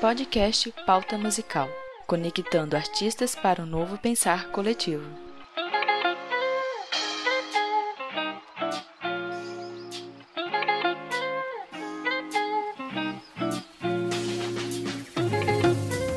Podcast Pauta Musical conectando artistas para um novo pensar coletivo.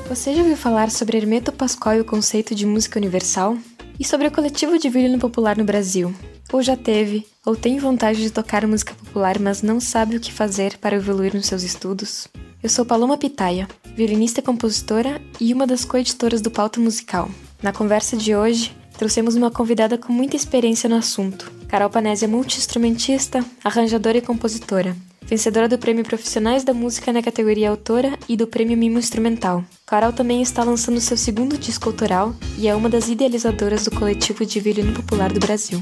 Você já ouviu falar sobre Hermeto Pascoal e o conceito de música universal? E sobre o coletivo de violino popular no Brasil? Ou já teve, ou tem vontade de tocar música popular, mas não sabe o que fazer para evoluir nos seus estudos? Eu sou Paloma Pitaia, violinista e compositora e uma das coeditoras do Pauta Musical. Na conversa de hoje, trouxemos uma convidada com muita experiência no assunto. Carol Panese é multi-instrumentista, arranjadora e compositora. Vencedora do Prêmio Profissionais da Música na categoria Autora e do Prêmio Mimo Instrumental. Carol também está lançando seu segundo disco autoral e é uma das idealizadoras do coletivo de violino popular do Brasil.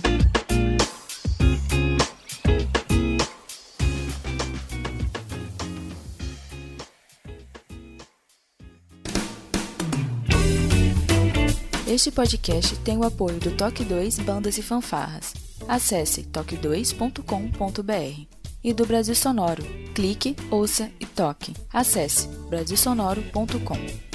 Este podcast tem o apoio do Toque 2 Bandas e Fanfarras. Acesse toque2.com.br. E do Brasil Sonoro. Clique, ouça e toque. Acesse brasilsonoro.com.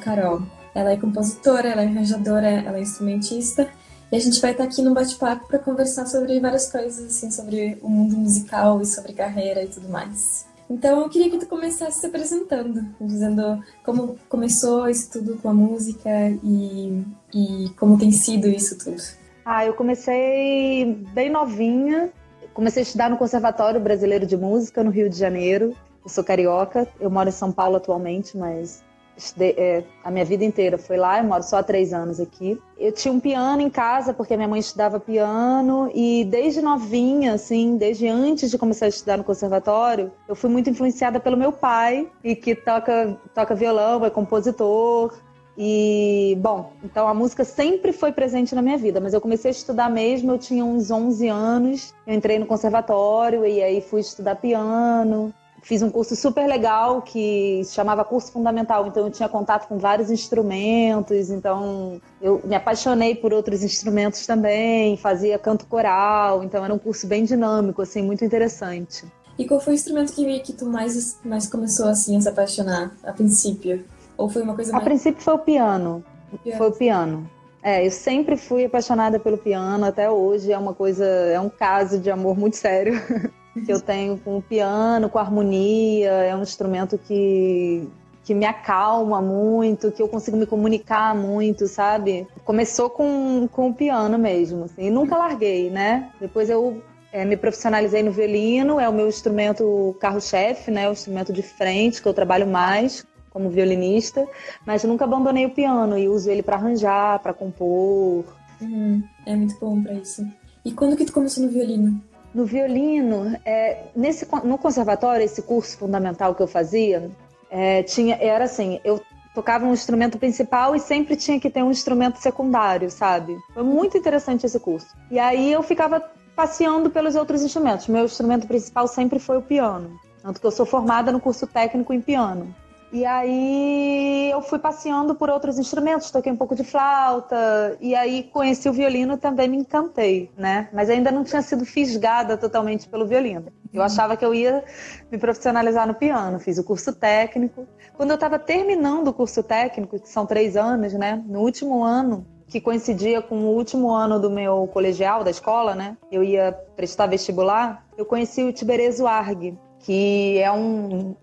Carol. Ela é compositora, ela é arranjadora, ela é instrumentista. E a gente vai estar aqui no bate-papo para conversar sobre várias coisas, assim, sobre o mundo musical e sobre carreira e tudo mais. Então, eu queria que tu começasse se apresentando, dizendo como começou isso tudo com a música e, e como tem sido isso tudo. Ah, eu comecei bem novinha. Comecei a estudar no Conservatório Brasileiro de Música, no Rio de Janeiro. Eu sou carioca, eu moro em São Paulo atualmente, mas Estudei, é, a minha vida inteira foi lá, eu moro só há três anos aqui. Eu tinha um piano em casa, porque minha mãe estudava piano, e desde novinha, assim, desde antes de começar a estudar no conservatório, eu fui muito influenciada pelo meu pai, e que toca, toca violão, é compositor. E, bom, então a música sempre foi presente na minha vida, mas eu comecei a estudar mesmo, eu tinha uns 11 anos, eu entrei no conservatório e aí fui estudar piano fiz um curso super legal que se chamava curso fundamental, então eu tinha contato com vários instrumentos, então eu me apaixonei por outros instrumentos também, fazia canto coral, então era um curso bem dinâmico, assim, muito interessante. E qual foi o instrumento que, que tu mais, mais começou assim a se apaixonar a princípio? Ou foi uma coisa mais... A princípio foi o piano. O piano. Foi o piano. É, eu sempre fui apaixonada pelo piano, até hoje é uma coisa, é um caso de amor muito sério. que eu tenho com o piano, com a harmonia, é um instrumento que, que me acalma muito, que eu consigo me comunicar muito, sabe? Começou com, com o piano mesmo, assim, e nunca larguei, né? Depois eu é, me profissionalizei no violino, é o meu instrumento carro-chefe, né? O instrumento de frente que eu trabalho mais como violinista, mas nunca abandonei o piano e uso ele para arranjar, para compor. Uhum, é muito bom para isso. E quando que tu começou no violino? No violino, é, nesse, no conservatório, esse curso fundamental que eu fazia, é, tinha, era assim, eu tocava um instrumento principal e sempre tinha que ter um instrumento secundário, sabe? Foi muito interessante esse curso. E aí eu ficava passeando pelos outros instrumentos. Meu instrumento principal sempre foi o piano. Tanto que eu sou formada no curso técnico em piano. E aí eu fui passeando por outros instrumentos, toquei um pouco de flauta, e aí conheci o violino também me encantei, né? Mas ainda não tinha sido fisgada totalmente pelo violino. Eu achava que eu ia me profissionalizar no piano, fiz o curso técnico. Quando eu estava terminando o curso técnico, que são três anos, né? No último ano, que coincidia com o último ano do meu colegial, da escola, né? Eu ia prestar vestibular, eu conheci o Tiberezo Arg, que é um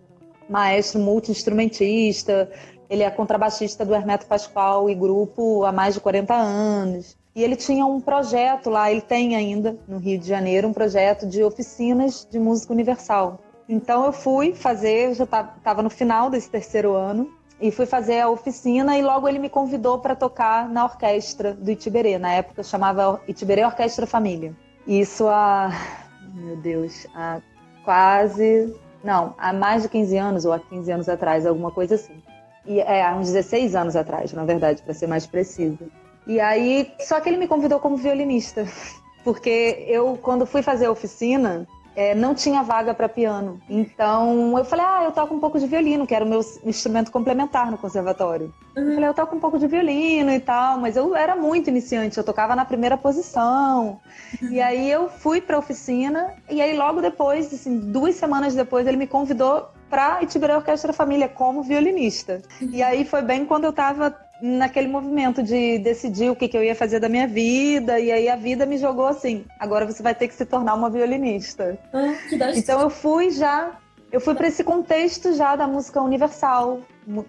maestro multi-instrumentista, ele é contrabaixista do Hermeto Pascoal e grupo há mais de 40 anos. E ele tinha um projeto lá, ele tem ainda no Rio de Janeiro, um projeto de oficinas de música universal. Então eu fui fazer, eu já estava no final desse terceiro ano, e fui fazer a oficina e logo ele me convidou para tocar na orquestra do Itiberê. Na época chamava Itiberê Orquestra Família. Isso há, meu Deus, há quase Não, há mais de 15 anos ou há 15 anos atrás, alguma coisa assim. E é, há uns 16 anos atrás, na verdade, para ser mais precisa. E aí, só que ele me convidou como violinista, porque eu, quando fui fazer a oficina, é, não tinha vaga para piano. Então eu falei, ah, eu toco um pouco de violino, que era o meu instrumento complementar no conservatório. Uhum. Eu falei, eu toco um pouco de violino e tal, mas eu era muito iniciante, eu tocava na primeira posição. Uhum. E aí eu fui para oficina, e aí logo depois, assim, duas semanas depois, ele me convidou para Itiberê Orquestra Família como violinista. E aí foi bem quando eu estava naquele movimento de decidir o que, que eu ia fazer da minha vida, e aí a vida me jogou assim: agora você vai ter que se tornar uma violinista. Ah, então eu fui já, eu fui para esse contexto já da música universal,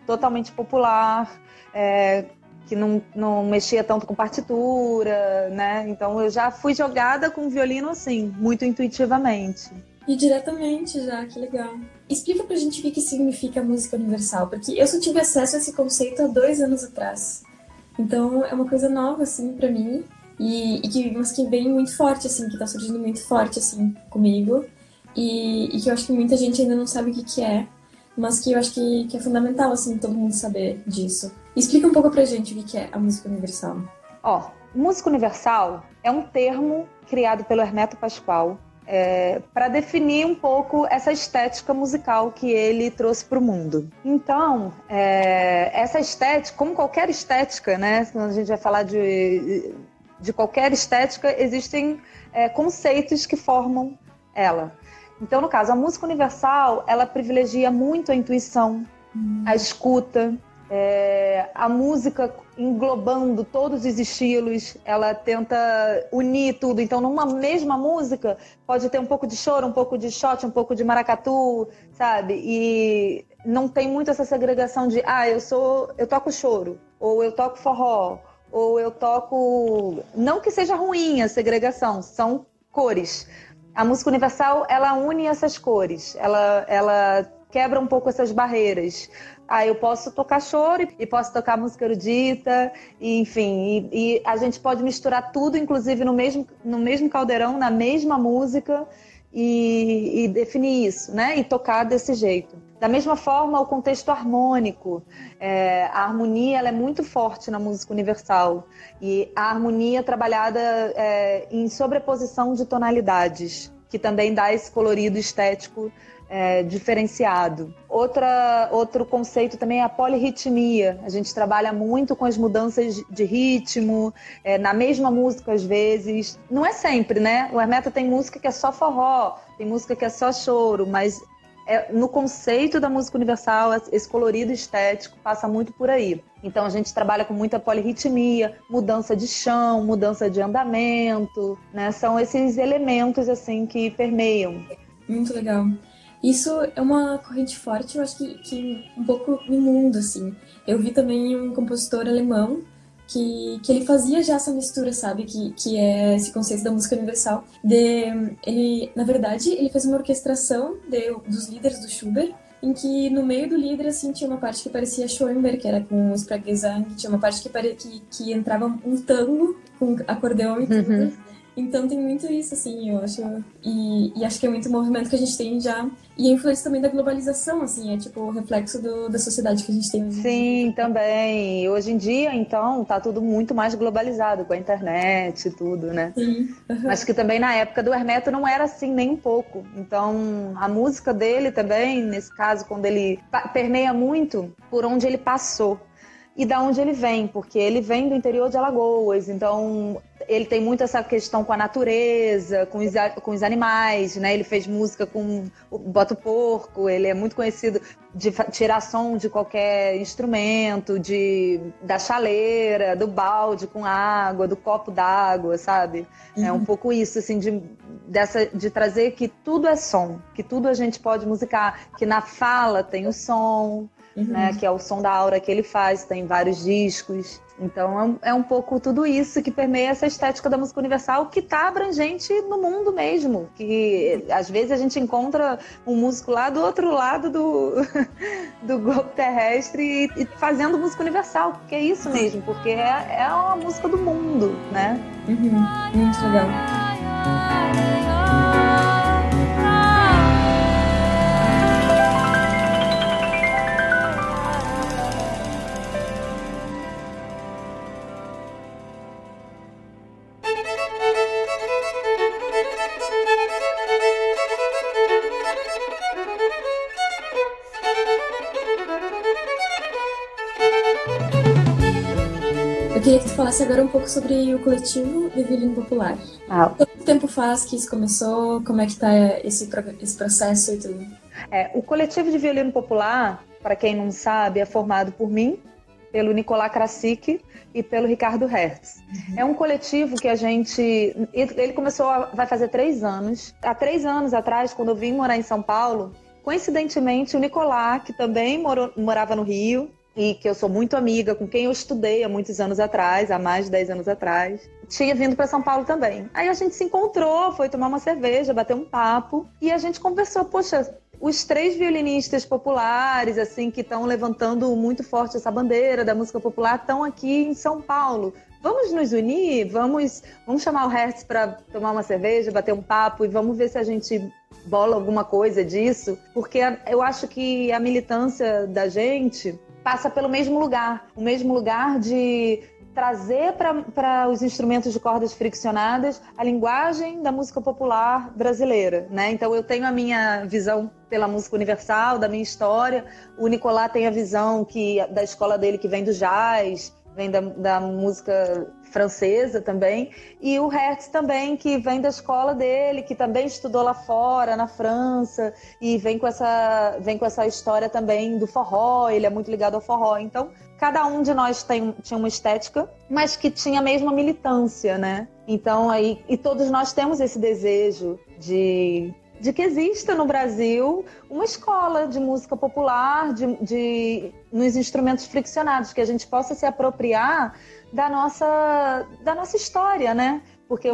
totalmente popular, é, que não, não mexia tanto com partitura, né? Então eu já fui jogada com o violino assim, muito intuitivamente. E diretamente já, que legal. Explica pra gente o que, significa música universal, porque eu só tive acesso a esse conceito há dois anos atrás. Então é uma coisa nova, assim, para mim, e, e, que, mas que vem muito forte, assim, que tá surgindo muito forte, assim, comigo, e, e que eu acho que muita gente ainda não sabe o que, que é, mas que eu acho que, que é fundamental, assim, todo mundo saber disso. Explica um pouco pra gente o que, que é a música universal. Ó, música universal é um termo criado pelo Hermeto Pascoal, é, para definir um pouco essa estética musical que ele trouxe para o mundo. Então, é, essa estética, como qualquer estética, né, quando a gente vai falar de, de qualquer estética, existem é, conceitos que formam ela. Então, no caso, a música universal, ela privilegia muito a intuição, hum. a escuta, é, a música englobando todos os estilos, ela tenta unir tudo. Então, numa mesma música, pode ter um pouco de choro, um pouco de shot, um pouco de maracatu, sabe? E não tem muito essa segregação de, ah, eu sou, eu toco choro, ou eu toco forró, ou eu toco. Não que seja ruim a segregação, são cores. A música universal, ela une essas cores, ela, ela quebra um pouco essas barreiras. Ah, eu posso tocar choro e posso tocar música erudita, e, enfim, e, e, a gente pode misturar tudo, inclusive no mesmo, no mesmo caldeirão, na mesma música, e, e definir isso, né? E tocar desse jeito. Da mesma forma, o contexto harmônico, é, a harmonia ela é muito forte na música universal e a harmonia trabalhada é, em sobreposição de tonalidades, que também dá esse colorido estético é, diferenciado. Outra, outro conceito também é a polirritmia. A gente trabalha muito com as mudanças de ritmo, é, na mesma música às vezes. Não é sempre, né? O Hermeto tem música que é só forró, tem música que é só choro, mas é, no conceito da música universal, esse colorido estético passa muito por aí. Então a gente trabalha com muita polirritmia, mudança de chão, mudança de andamento, né? São esses elementos assim que permeiam. Muito legal. Isso é uma corrente forte, eu acho que, que um pouco no mundo, assim. Eu vi também um compositor alemão que, que ele fazia já essa mistura, sabe? Que, que é esse conceito da música universal. De, ele, na verdade, ele fez uma orquestração de, dos líderes do Schubert, em que no meio do líder, assim, tinha uma parte que parecia Schoenberg, que era com Spraguezang, tinha uma parte que, pare... que, que entrava um tango com acordeão e tudo. Uhum. Então tem muito isso, assim, eu acho. E, e, acho que é muito movimento que a gente tem já. E a influência também da globalização, assim, é tipo o reflexo do, da sociedade que a gente tem hoje. Sim, também. Hoje em dia, então, tá tudo muito mais globalizado com a internet e tudo, né? Sim. Uhum. Mas que também na época do Hermeto não era assim nem um pouco. Então, a música dele também, nesse caso, quando ele permeia muito por onde ele passou e da onde ele vem, porque ele vem do interior de Alagoas, então ele tem muito essa questão com a natureza, com os, com os animais, né? Ele fez música com o Boto Porco, ele é muito conhecido de tirar som de qualquer instrumento, de da chaleira, do balde com água, do copo d'água, sabe? Uhum. É um uhum. pouco isso, assim, de, dessa, de trazer que tudo é som, que tudo a gente pode musicar, que na fala tem o som, uhum. né? Que é o som da aura que ele faz, tem vários discos. Então é, é um pouco tudo isso que permeia essa estética da música universal que está abrangente no mundo mesmo. Que às vezes a gente encontra um músico lá do outro lado do, do globo terrestre e, e fazendo música universal, porque é isso mesmo, porque é, é uma música do mundo, né? Uhum. Muito legal. Agora um pouco sobre o coletivo de violino popular. Ah. Quanto tempo faz que isso começou? Como é que está esse, esse processo e tudo? É, o coletivo de violino popular, para quem não sabe, é formado por mim, pelo Nicolás Krasik e pelo Ricardo Hertz. Uhum. É um coletivo que a gente. Ele começou, vai fazer três anos. Há três anos atrás, quando eu vim morar em São Paulo, coincidentemente, o Nicolás, que também morou, morava no Rio, e que eu sou muito amiga, com quem eu estudei há muitos anos atrás, há mais de 10 anos atrás, tinha vindo para São Paulo também. Aí a gente se encontrou, foi tomar uma cerveja, bater um papo, e a gente conversou, poxa, os três violinistas populares, assim, que estão levantando muito forte essa bandeira da música popular, estão aqui em São Paulo. Vamos nos unir, vamos, vamos chamar o Hertz para tomar uma cerveja, bater um papo e vamos ver se a gente bola alguma coisa disso, porque eu acho que a militância da gente passa pelo mesmo lugar, o mesmo lugar de trazer para os instrumentos de cordas friccionadas a linguagem da música popular brasileira, né? Então eu tenho a minha visão pela música universal, da minha história. O Nicolás tem a visão que da escola dele que vem do jazz, vem da, da música francesa também, e o Hertz também, que vem da escola dele, que também estudou lá fora, na França, e vem com essa, vem com essa história também do forró, ele é muito ligado ao forró. Então, cada um de nós tem, tinha uma estética, mas que tinha a mesma militância, né? Então, aí, e todos nós temos esse desejo de de que exista no Brasil uma escola de música popular, de, de, nos instrumentos friccionados, que a gente possa se apropriar da nossa, da nossa história, né? Porque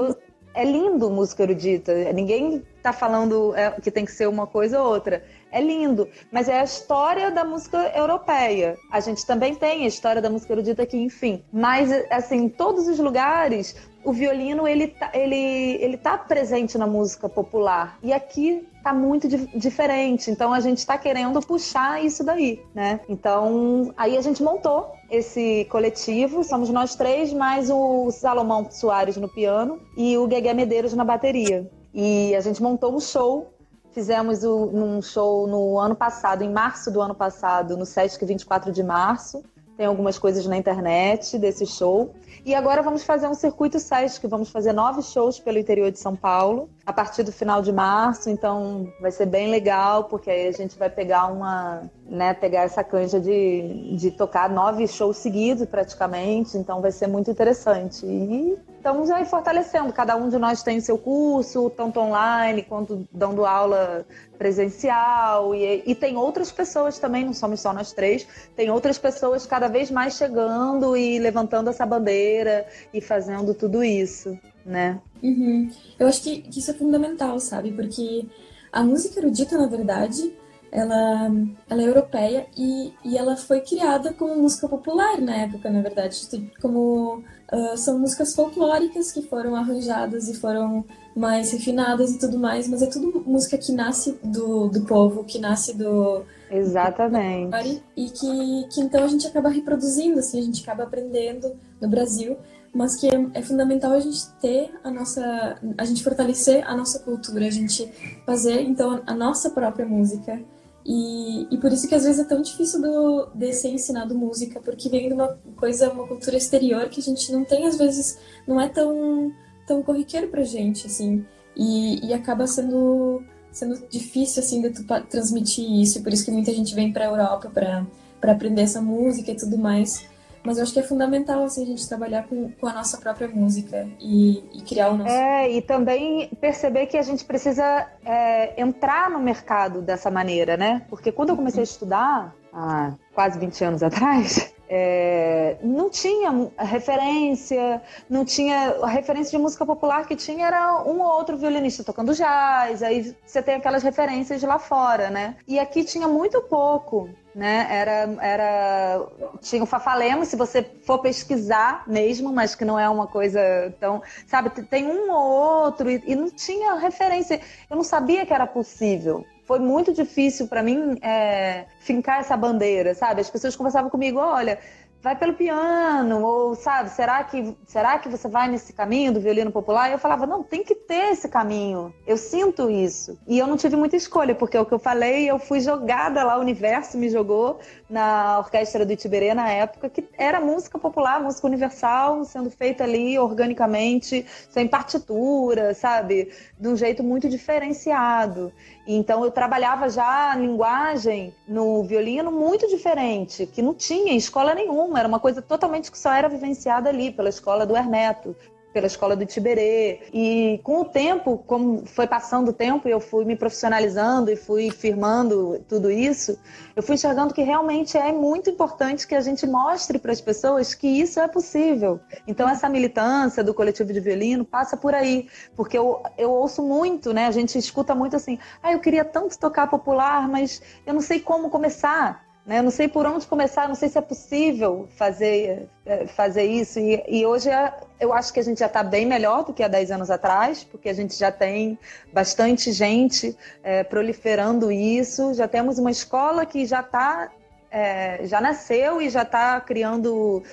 é lindo música erudita, ninguém está falando é, que tem que ser uma coisa ou outra. É lindo, mas é a história da música europeia. A gente também tem a história da música erudita aqui, enfim. Mas, assim, todos os lugares, o violino ele tá, ele, ele tá presente na música popular e aqui tá muito di diferente. Então a gente está querendo puxar isso daí, né? Então aí a gente montou esse coletivo. Somos nós três mais o Salomão Soares no piano e o Guegué Medeiros na bateria. E a gente montou um show. Fizemos um show no ano passado, em março do ano passado, no Sesc 24 de março. Tem algumas coisas na internet desse show. E agora vamos fazer um circuito SESC, vamos fazer nove shows pelo interior de São Paulo, a partir do final de março, então vai ser bem legal, porque aí a gente vai pegar uma, né, pegar essa canja de, de tocar nove shows seguidos praticamente, então vai ser muito interessante. E estamos aí fortalecendo, cada um de nós tem seu curso, tanto online quanto dando aula presencial, e, e tem outras pessoas também, não somos só nós três, tem outras pessoas cada vez mais chegando e levantando essa bandeira e fazendo tudo isso, né? Uhum. Eu acho que, que isso é fundamental, sabe? Porque a música erudita, na verdade, ela, ela é europeia e, e ela foi criada como música popular na época, na verdade. Como uh, são músicas folclóricas que foram arranjadas e foram mais refinadas e tudo mais, mas é tudo música que nasce do, do povo, que nasce do. Exatamente. Do e que, que então a gente acaba reproduzindo, assim, a gente acaba aprendendo no Brasil mas que é, fundamental a gente ter a nossa, a gente fortalecer a nossa cultura, a gente fazer então a nossa própria música e, e por isso que às vezes é tão difícil do, de ser ensinado música, porque vem de uma coisa, uma cultura exterior que a gente não tem, às vezes, não é tão, tão corriqueiro pra gente, assim. E, e acaba sendo, sendo difícil, assim, de tu transmitir isso. E por isso que muita gente vem pra Europa para aprender essa música e tudo mais. Mas eu acho que é fundamental assim, a gente trabalhar com, com a nossa própria música e, e, criar o nosso. É, e também perceber que a gente precisa é, entrar no mercado dessa maneira, né? Porque quando eu comecei a estudar, há quase 20 anos atrás, é, não tinha referência, não tinha. A referência de música popular que tinha era um ou outro violinista tocando jazz, aí você tem aquelas referências lá fora, né? E aqui tinha muito pouco. Né? Era, era tinha o Fafalemos, se você for pesquisar mesmo, mas que não é uma coisa tão, sabe, tem um ou outro e, e não tinha referência. Eu não sabia que era possível, foi muito difícil para mim é, fincar essa bandeira, sabe? As pessoas conversavam comigo, olha, vai pelo piano, ou sabe, será que, será que você vai nesse caminho do violino popular? E eu falava, não, tem que ter esse caminho. Eu sinto isso. E eu não tive muita escolha, porque é o que eu falei, eu fui jogada lá, o universo me jogou na orquestra do Itiberê na época, que era música popular, música universal, sendo feita ali organicamente, sem partitura, sabe? De um jeito muito diferenciado. Então eu trabalhava já a linguagem no violino muito diferente, que não tinha escola nenhuma, era uma coisa totalmente que só era vivenciada ali pela escola do Hermeto pela escola do Tiberê. E com o tempo, como foi passando o tempo e eu fui me profissionalizando e fui firmando tudo isso, eu fui enxergando que realmente é muito importante que a gente mostre para as pessoas que isso é possível. Então essa militância do coletivo de violino passa por aí, porque eu, eu ouço muito, né? A gente escuta muito assim: "Ah, eu queria tanto tocar popular, mas eu não sei como começar". Né? Eu não sei por onde começar, não sei se é possível fazer, é, fazer isso. E, e hoje é, eu acho que a gente já está bem melhor do que há 10 anos atrás, porque a gente já tem bastante gente é, proliferando isso. Já temos uma escola que já está. É, já nasceu e já está criando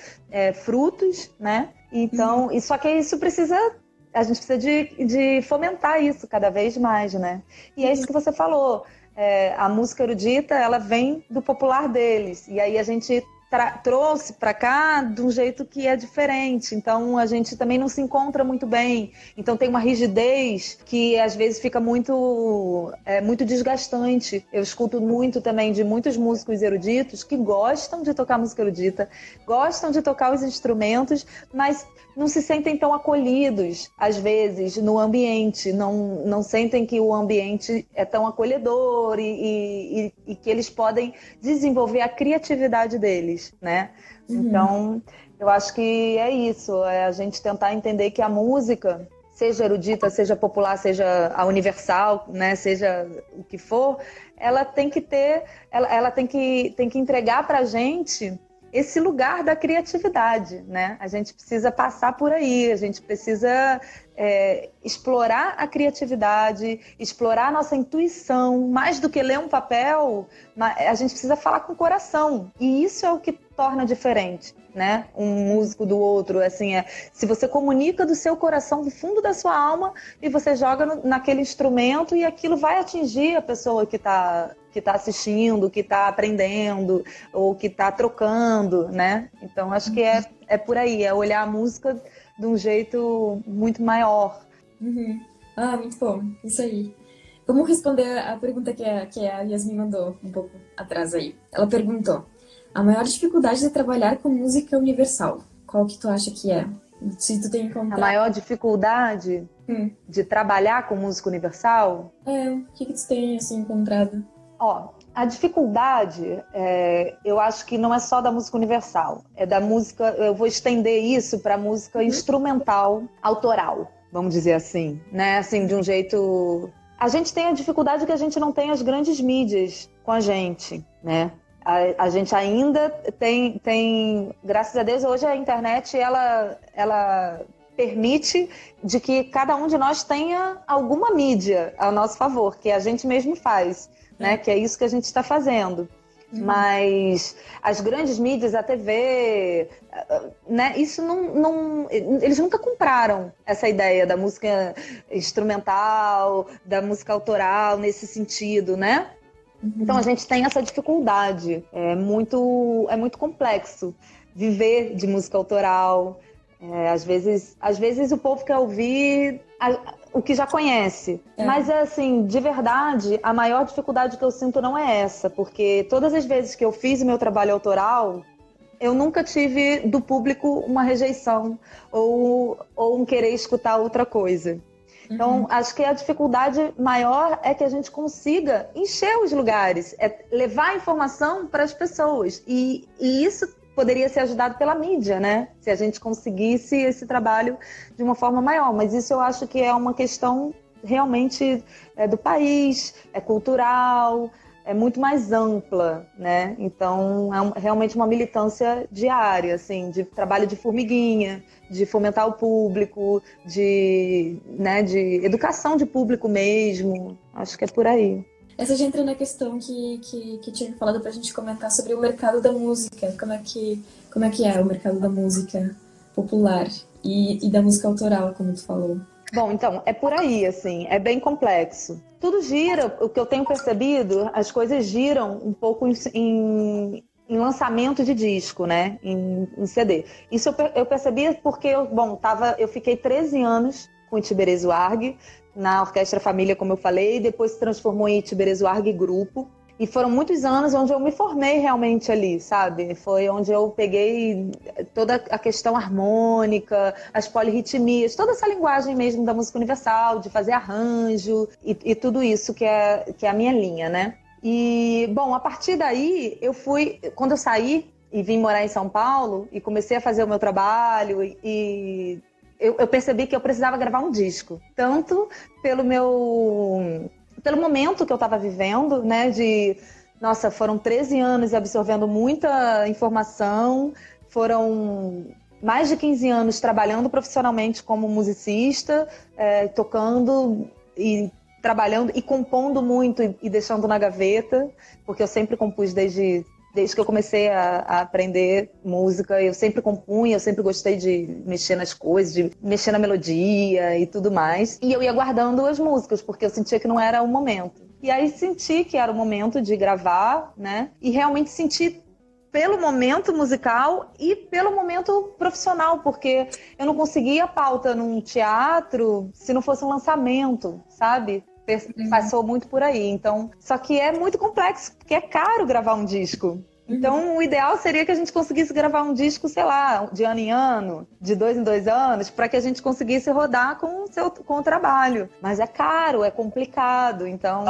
frutos, né? Então, uhum. só que isso precisa a gente precisa de, de fomentar isso cada vez mais, né? E é isso que você falou é, a música erudita ela vem do popular deles. E aí a gente trouxe para cá de um jeito que é diferente. Então a gente também não se encontra muito bem. Então tem uma rigidez que às vezes fica muito é, muito desgastante. Eu escuto muito também de muitos músicos eruditos que gostam de tocar música erudita, gostam de tocar os instrumentos, mas não se sentem tão acolhidos, às vezes, no ambiente, não, não sentem que o ambiente é tão acolhedor e, e, e que eles podem desenvolver a criatividade deles, né? Uhum. Então, eu acho que é isso, é a gente tentar entender que a música, seja erudita, seja popular, seja a universal, né, seja o que for, ela tem que ter, ela, ela tem, que, tem que entregar para a gente esse lugar da criatividade, né? A gente precisa passar por aí, a gente precisa é, explorar a criatividade, explorar a nossa intuição, mais do que ler um papel, a gente precisa falar com o coração. E isso é o que torna diferente, né? Um músico do outro, assim, é se você comunica do seu coração, do fundo da sua alma, e você joga no, naquele instrumento e aquilo vai atingir a pessoa que está que está assistindo, que está aprendendo ou que está trocando, né? Então acho que é, é por aí, é olhar a música de um jeito muito maior. Uhum. Ah, muito bom, isso aí. Vamos responder a pergunta que a, que a Yasmin mandou um pouco atrás aí. Ela perguntou: a maior dificuldade de trabalhar com música universal, qual que tu acha que é? Se tu tem encontrado... A maior dificuldade hum. de trabalhar com música universal? É, o que, que tu tem assim encontrado? Ó, a dificuldade, é, eu acho que não é só da música universal, é da música. Eu vou estender isso para música uhum. instrumental, autoral, vamos dizer assim, né? Assim, de um jeito. A gente tem a dificuldade que a gente não tem as grandes mídias com a gente, né? A, a, gente ainda tem, tem, graças a Deus, hoje a internet ela, ela permite de que cada um de nós tenha alguma mídia ao nosso favor, que a gente mesmo faz né? Que é isso que a gente está fazendo. Uhum. Mas as grandes mídias, a TV, né? Isso não, não, eles nunca compraram essa ideia da música instrumental, da música autoral nesse sentido, né? Uhum. Então a gente tem essa dificuldade. É muito, é muito complexo viver de música autoral. É, às vezes, às vezes o povo quer ouvir o que já conhece. É. Mas, assim, de verdade, a maior dificuldade que eu sinto não é essa, porque todas as vezes que eu fiz o meu trabalho autoral, eu nunca tive do público uma rejeição ou, ou um querer escutar outra coisa. Então, uhum. acho que a dificuldade maior é que a gente consiga encher os lugares, é levar a informação para as pessoas. E, e isso poderia ser ajudado pela mídia, né? Se a gente conseguisse esse trabalho de uma forma maior. Mas isso eu acho que é uma questão realmente é, do país, é cultural, é muito mais ampla, né? Então é realmente uma militância diária, assim, de trabalho de formiguinha, de fomentar o público, de, né, de educação de público mesmo. Acho que é por aí. Essa já entra na questão que, que, que tinha falado pra gente comentar sobre o mercado da música. Como é que, como é, que é o mercado da música popular e, e da música autoral, como tu falou? Bom, então, é por aí, assim, é bem complexo. Tudo gira, o que eu tenho percebido, as coisas giram um pouco em, em, lançamento de disco, né? Em, em CD. Isso eu, eu, percebi porque, eu, bom, tava, eu fiquei 13 anos com o Tiberês Warg, na Orquestra Família, como eu falei, depois se transformou em Tiberês Warg Grupo. E foram muitos anos onde eu me formei realmente ali, sabe? Foi onde eu peguei toda a questão harmônica, as polirritmias, toda essa linguagem mesmo da música universal, de fazer arranjo e, e tudo isso que é, que é a minha linha, né? E, bom, a partir daí, eu fui. Quando eu saí e vim morar em São Paulo e comecei a fazer o meu trabalho e, eu, eu, percebi que eu precisava gravar um disco. Tanto pelo meu pelo momento que eu estava vivendo, né? De nossa, foram 13 anos absorvendo muita informação, foram mais de 15 anos trabalhando profissionalmente como musicista, é, tocando e trabalhando e compondo muito e, e deixando na gaveta, porque eu sempre compus desde desde que eu comecei a, a, aprender música, eu sempre compunha, eu sempre gostei de mexer nas coisas, de mexer na melodia e tudo mais. E eu ia guardando as músicas, porque eu sentia que não era o momento. E aí senti que era o momento de gravar, né? E realmente senti pelo momento musical e pelo momento profissional, porque eu não conseguia pauta num teatro se não fosse um lançamento, sabe? Uhum. Passou muito por aí. Então, só que é muito complexo, porque é caro gravar um disco. Então, o ideal seria que a gente conseguisse gravar um disco, sei lá, de ano em ano, de dois em dois anos, para que a gente conseguisse rodar com o, seu, com o trabalho. Mas é caro, é complicado, então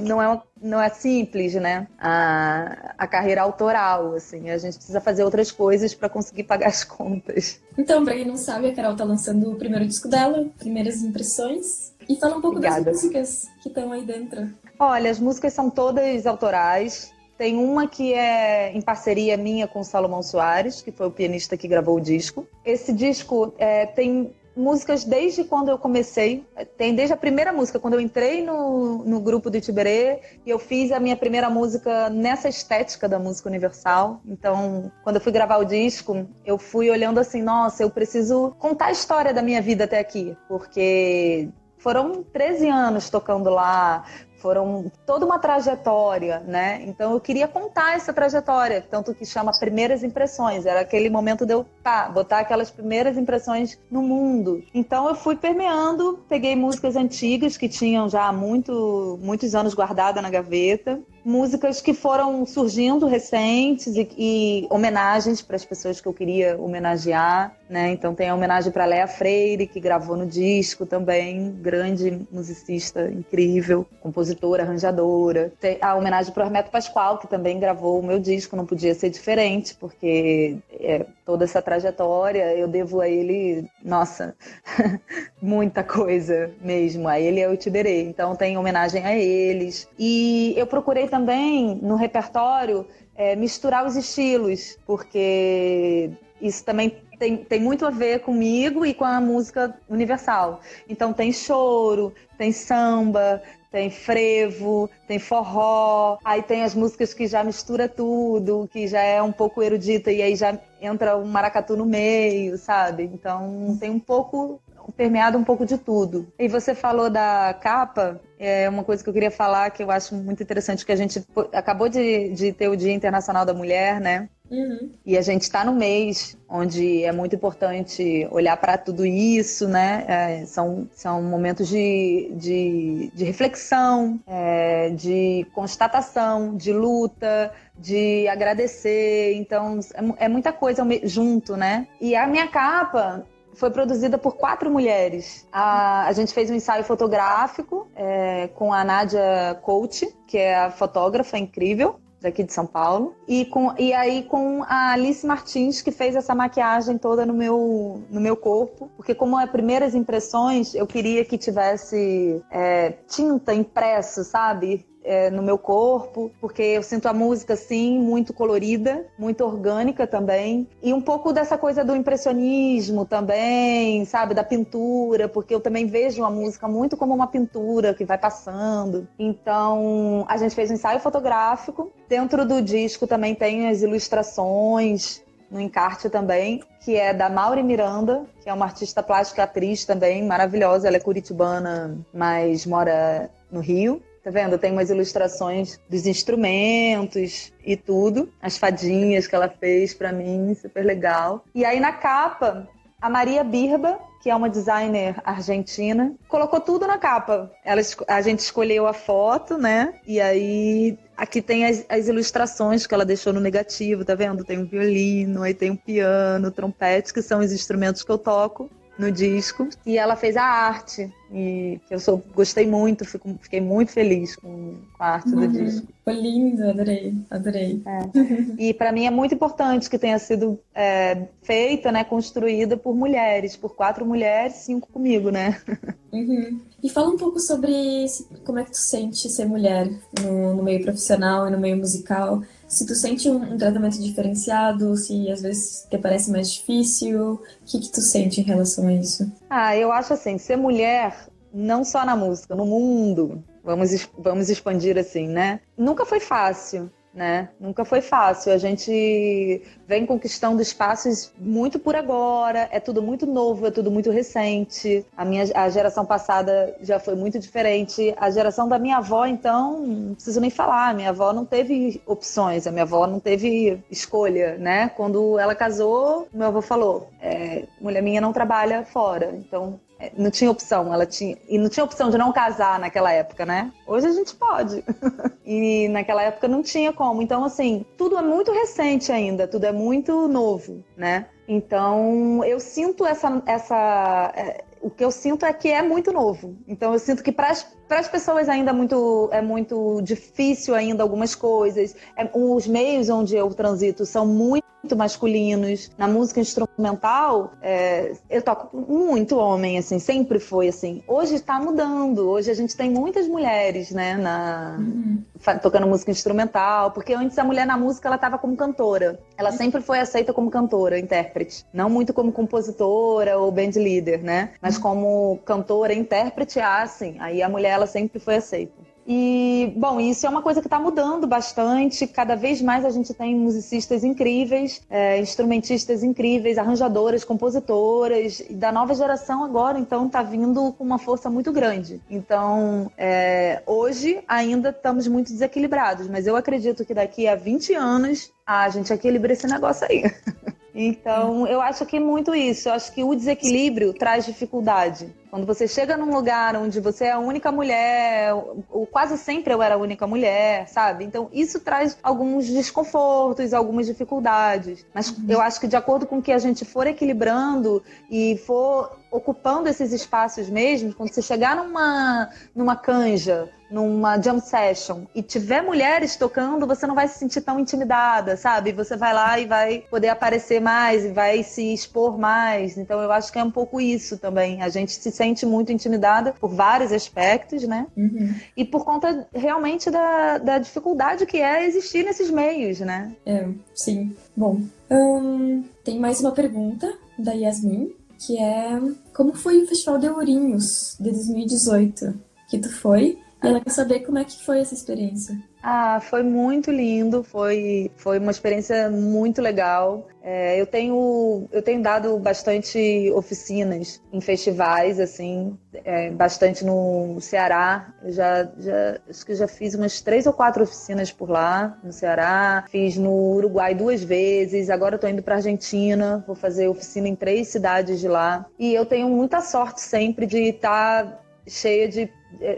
não é, não é simples, né? A, a carreira autoral, assim, a gente precisa fazer outras coisas para conseguir pagar as contas. Então, para quem não sabe, a Carol tá lançando o primeiro disco dela, Primeiras Impressões. E fala um pouco Obrigada. das músicas que estão aí dentro. Olha, as músicas são todas autorais. Tem uma que é em parceria minha com o Salomão Soares, que foi o pianista que gravou o disco. Esse disco é, tem músicas desde quando eu comecei. Tem desde a primeira música, quando eu entrei no, no grupo do Itiberê, e eu fiz a minha primeira música nessa estética da música universal. Então, quando eu fui gravar o disco, eu fui olhando assim, nossa, eu preciso contar a história da minha vida até aqui, porque foram 13 anos tocando lá, foram toda uma trajetória, né? Então eu queria contar essa trajetória, tanto que chama primeiras impressões. Era aquele momento de eu tá, botar aquelas primeiras impressões no mundo. Então eu fui permeando, peguei músicas antigas que tinham já muito, muitos anos guardada na gaveta músicas que foram surgindo recentes e, e homenagens para as pessoas que eu queria homenagear, né? Então tem a homenagem para Léa Freire, que gravou no disco também, grande musicista incrível, compositora, arranjadora. Tem a homenagem para o Hermeto Pascoal, que também gravou o meu disco, não podia ser diferente, porque é, toda essa trajetória eu devo a ele, nossa, muita coisa mesmo. A ele é o Tiberê. Então tem homenagem a eles. E eu procurei também no repertório é, misturar os estilos, porque isso também tem, tem muito a ver comigo e com a música universal. Então tem choro, tem samba, tem frevo, tem forró, aí tem as músicas que já mistura tudo, que já é um pouco erudita e aí já entra um maracatu no meio, sabe? Então tem um pouco permeado um pouco de tudo. E você falou da capa, é uma coisa que eu queria falar que eu acho muito interessante, que a gente acabou de, de ter o Dia Internacional da Mulher, né? Uhum. E a gente está no mês onde é muito importante olhar para tudo isso, né? É, são, são momentos de, de, de reflexão, é, de constatação, de luta, de agradecer. Então, é, é muita coisa junto, né? E a minha capa, foi produzida por quatro mulheres. A, a gente fez um ensaio fotográfico é, com a Nádia Coach, que é a fotógrafa incrível daqui de São Paulo, e, com, e aí com a Alice Martins, que fez essa maquiagem toda no meu, no meu corpo, porque como é primeiras impressões, eu queria que tivesse é, tinta impresso, sabe? É, no meu corpo, porque eu sinto a música assim muito colorida, muito orgânica também, e um pouco dessa coisa do impressionismo também, sabe, da pintura, porque eu também vejo a música muito como uma pintura que vai passando. Então, a gente fez um ensaio fotográfico. Dentro do disco também tem as ilustrações no encarte também, que é da Mauri Miranda, que é uma artista plástica atriz também, maravilhosa. Ela é curitibana, mas mora no Rio. Tá vendo? Tem umas ilustrações dos instrumentos e tudo. As fadinhas que ela fez para mim, super legal. E aí na capa, a Maria Birba, que é uma designer argentina, colocou tudo na capa. Ela, a gente escolheu a foto, né? E aí aqui tem as, as, ilustrações que ela deixou no negativo, tá vendo? Tem um violino, aí tem um piano, trompete, que são os instrumentos que eu toco no disco. E ela fez a arte e eu sou, gostei muito, fico, fiquei muito feliz com, com a arte uhum. do disco. Foi lindo, adorei, adorei. É. E para mim é muito importante que tenha sido é, feita, né, construída por mulheres, por quatro mulheres, cinco comigo, né? Uhum. E fala um pouco sobre como é que tu sente ser mulher no, no meio profissional e no meio musical. Se tu sente um, um, tratamento diferenciado, se às vezes te parece mais difícil, o que, que tu sente em relação a isso? Ah, eu acho assim, ser mulher não só na música, no mundo, vamos, vamos expandir assim, né? Nunca foi fácil, né? Nunca foi fácil. A gente vem conquistando espaços muito por agora, é tudo muito novo, é tudo muito recente. A minha a geração passada já foi muito diferente. A geração da minha avó, então, não preciso nem falar. Minha avó não teve opções, a minha avó não teve escolha, né? Quando ela casou, meu avô falou: é, mulher minha não trabalha fora, então não tinha opção, ela tinha. E não tinha opção de não casar naquela época, né? Hoje a gente pode. e naquela época não tinha como. Então, assim, tudo é muito recente ainda, tudo é muito novo, né? Então, eu sinto essa. essa é, o que eu sinto é que é muito novo. Então, eu sinto que para as pessoas ainda é muito, é muito difícil ainda algumas coisas. É, os meios onde eu transito são muito masculinos. Na música instrumental, é, eu toco muito homem, assim, sempre foi assim. Hoje está mudando. Hoje a gente tem muitas mulheres, né, na, uhum. tocando música instrumental, porque antes a mulher na música ela estava como cantora. Ela uhum. sempre foi aceita como cantora, intérprete, não muito como compositora ou band leader, né? Mas uhum. como cantora, intérprete, ah, sim. Aí a mulher ela sempre foi aceita. E, bom, isso é uma coisa que está mudando bastante. Cada vez mais a gente tem musicistas incríveis, é, instrumentistas incríveis, arranjadoras, compositoras. E da nova geração agora, então, está vindo com uma força muito grande. Então, é, hoje ainda estamos muito desequilibrados, mas eu acredito que daqui a 20 anos a gente equilibra esse negócio aí. Então, eu acho que muito isso. Eu acho que o desequilíbrio traz dificuldade. Quando você chega num lugar onde você é a única mulher, ou quase sempre eu era a única mulher, sabe? Então, isso traz alguns desconfortos, algumas dificuldades. Mas uhum. eu acho que de acordo com que a gente for equilibrando e for ocupando esses espaços mesmo, quando você chegar numa, numa canja, numa jam session e tiver mulheres tocando, você não vai se sentir tão intimidada, sabe? Você vai lá e vai poder aparecer mais e vai se expor mais. Então eu acho que é um pouco isso também. A gente se sente muito intimidada por vários aspectos, né? Uhum. E por conta realmente da, da dificuldade que é existir nesses meios, né? É, sim. Bom, hum, tem mais uma pergunta da Yasmin, que é como foi o Festival de Ourinhos de 2018 que tu foi? Ela quer saber como é que foi essa experiência. Ah, foi muito lindo, foi, foi uma experiência muito legal. É, eu, tenho, eu tenho dado bastante oficinas em festivais, assim, é, bastante no Ceará. Eu já, já, acho que já fiz umas três ou quatro oficinas por lá, no Ceará. Fiz no Uruguai duas vezes, agora estou indo para Argentina, vou fazer oficina em três cidades de lá. E eu tenho muita sorte sempre de estar tá cheia de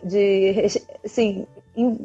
de assim,